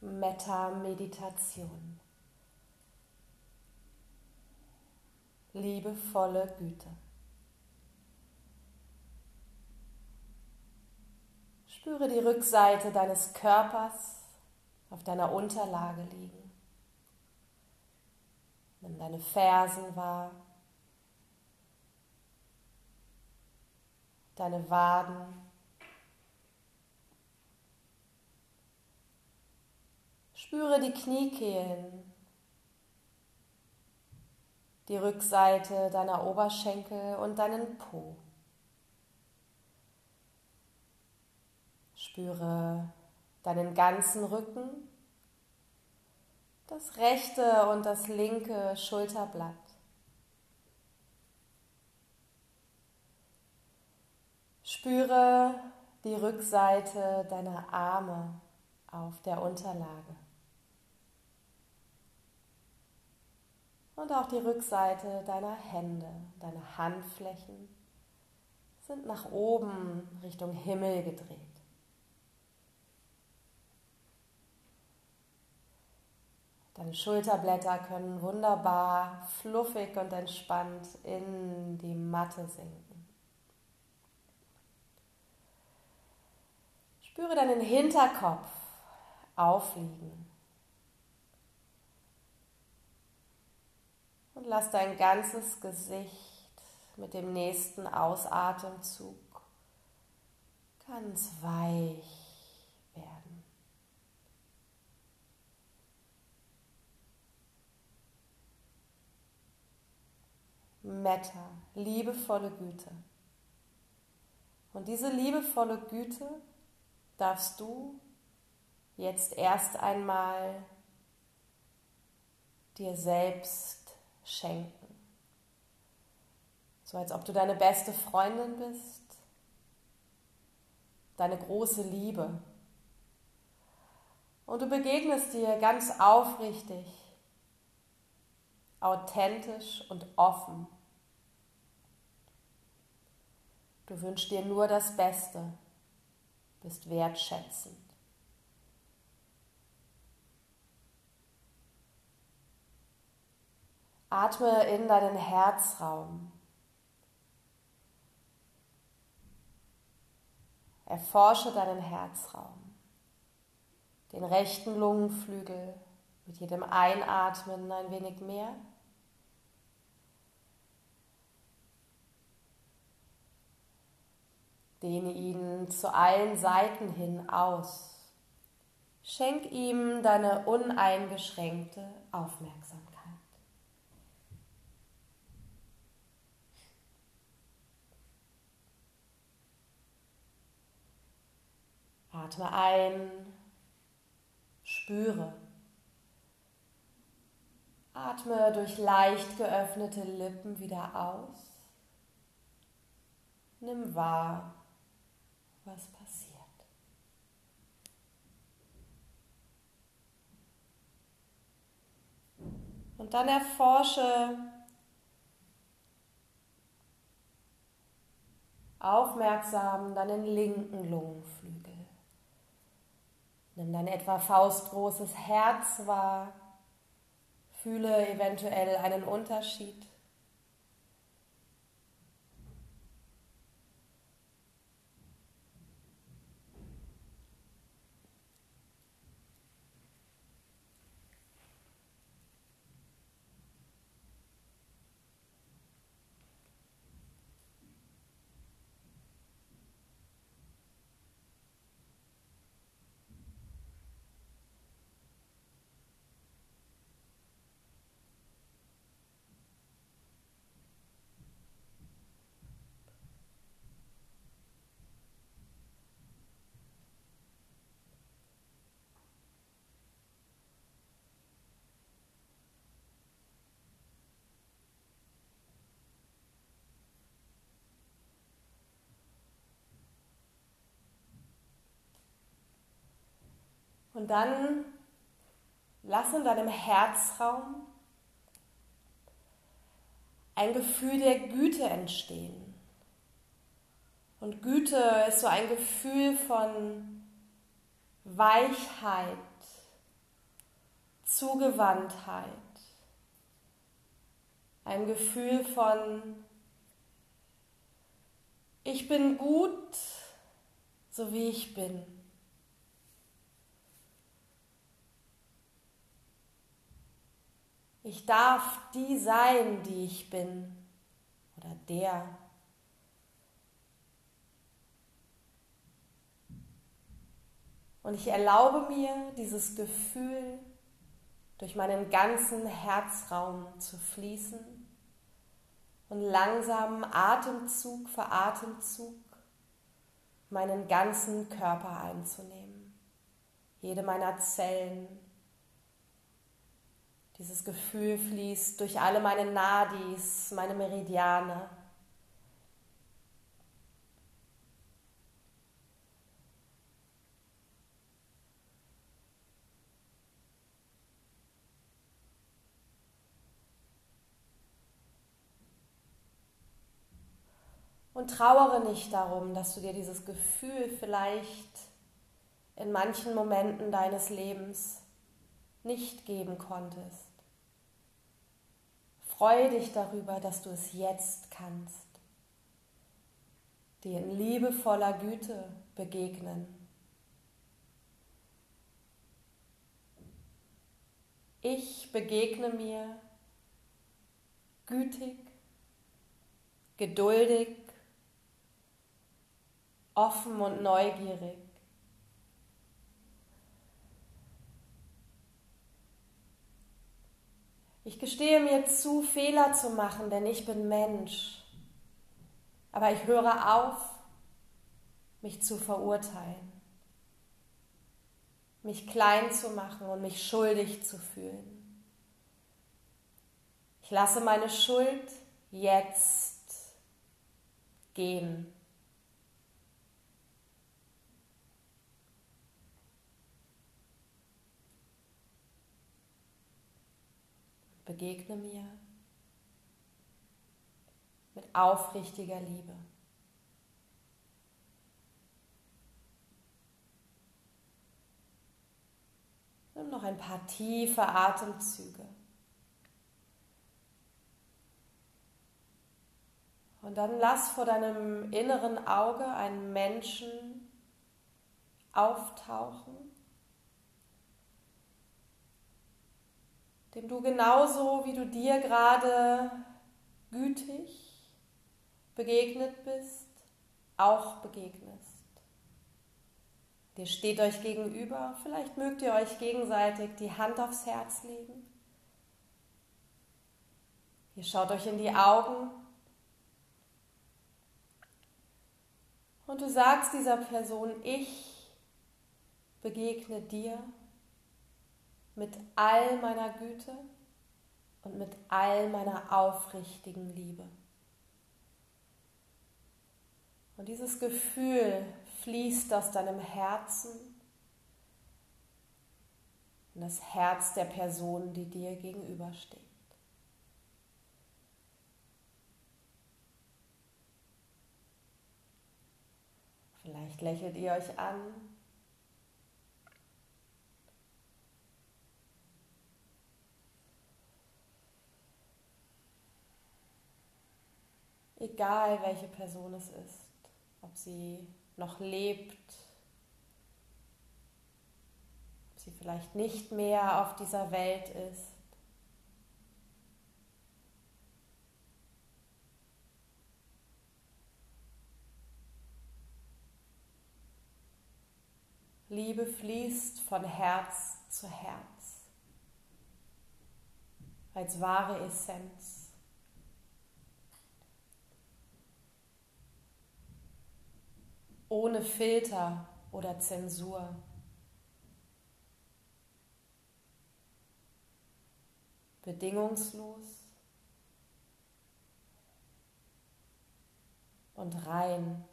Metta-Meditation. Liebevolle Güte. Spüre die Rückseite deines Körpers auf deiner Unterlage liegen. Nimm deine Fersen wahr, deine Waden, Spüre die Kniekehlen, die Rückseite deiner Oberschenkel und deinen Po. Spüre deinen ganzen Rücken, das rechte und das linke Schulterblatt. Spüre die Rückseite deiner Arme auf der Unterlage. Und auch die Rückseite deiner Hände, deine Handflächen sind nach oben Richtung Himmel gedreht. Deine Schulterblätter können wunderbar fluffig und entspannt in die Matte sinken. Spüre deinen Hinterkopf aufliegen. Und lass dein ganzes Gesicht mit dem nächsten Ausatemzug ganz weich werden. Metta, liebevolle Güte. Und diese liebevolle Güte darfst du jetzt erst einmal dir selbst schenken. So als ob du deine beste Freundin bist, deine große Liebe. Und du begegnest dir ganz aufrichtig, authentisch und offen. Du wünschst dir nur das Beste, bist wertschätzend. Atme in deinen Herzraum. Erforsche deinen Herzraum, den rechten Lungenflügel mit jedem Einatmen ein wenig mehr. Dehne ihn zu allen Seiten hin aus. Schenk ihm deine uneingeschränkte Aufmerksamkeit. Atme ein, spüre. Atme durch leicht geöffnete Lippen wieder aus. Nimm wahr, was passiert. Und dann erforsche aufmerksam deinen linken Lungenflügel. Nimm dein etwa faustgroßes Herz wahr. Fühle eventuell einen Unterschied. Und dann lass in deinem Herzraum ein Gefühl der Güte entstehen. Und Güte ist so ein Gefühl von Weichheit Zugewandtheit, ein Gefühl von, ich bin gut, so wie ich bin. Ich darf die sein, die ich bin oder der. Und ich erlaube mir, dieses Gefühl durch meinen ganzen Herzraum zu fließen und langsam Atemzug für Atemzug meinen ganzen Körper einzunehmen. Jede meiner Zellen. Dieses Gefühl fließt durch alle meine Nadis, meine Meridiane. Und trauere nicht darum, dass du dir dieses Gefühl vielleicht in manchen Momenten deines Lebens nicht geben konntest. Freue dich darüber, dass du es jetzt kannst. Dir in liebevoller Güte begegnen. Ich begegne mir gütig, geduldig, offen und neugierig. Ich gestehe mir zu, Fehler zu machen, denn ich bin Mensch. Aber ich höre auf, mich zu verurteilen, mich klein zu machen und mich schuldig zu fühlen. Ich lasse meine Schuld jetzt gehen. Begegne mir mit aufrichtiger Liebe. Nimm noch ein paar tiefe Atemzüge. Und dann lass vor deinem inneren Auge einen Menschen auftauchen, dem du genauso wie du dir gerade gütig begegnet bist, auch begegnest. Ihr steht euch gegenüber, vielleicht mögt ihr euch gegenseitig die Hand aufs Herz legen. Ihr schaut euch in die Augen und du sagst dieser Person, ich begegne dir mit all meiner Güte und mit all meiner aufrichtigen Liebe. Und dieses Gefühl fließt aus deinem Herzen in das Herz der Person, die dir gegenübersteht. Vielleicht lächelt ihr euch an egal welche Person es ist, ob sie noch lebt, ob sie vielleicht nicht mehr auf dieser Welt ist. Liebe fließt von Herz zu Herz als wahre Essenz. Ohne Filter oder Zensur. Bedingungslos und rein,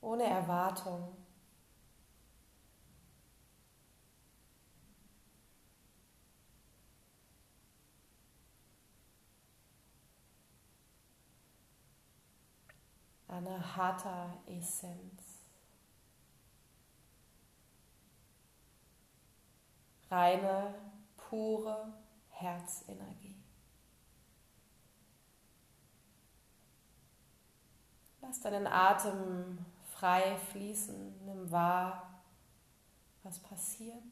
ohne Erwartung. Anahata Essenz. reine, pure Herzenergie. Lass deinen Atem frei fließen, nimm wahr, was passiert.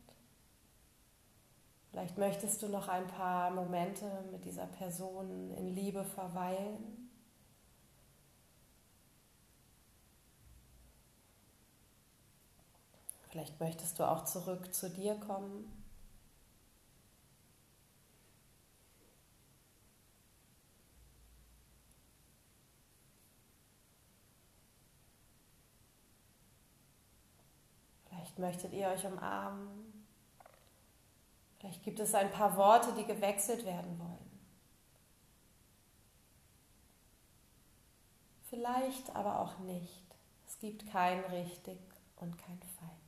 Vielleicht möchtest du noch ein paar Momente mit dieser Person in Liebe verweilen. Vielleicht möchtest du auch zurück zu dir kommen. Vielleicht möchtet ihr euch umarmen. Vielleicht gibt es ein paar Worte, die gewechselt werden wollen. Vielleicht aber auch nicht. Es gibt kein richtig und kein falsch.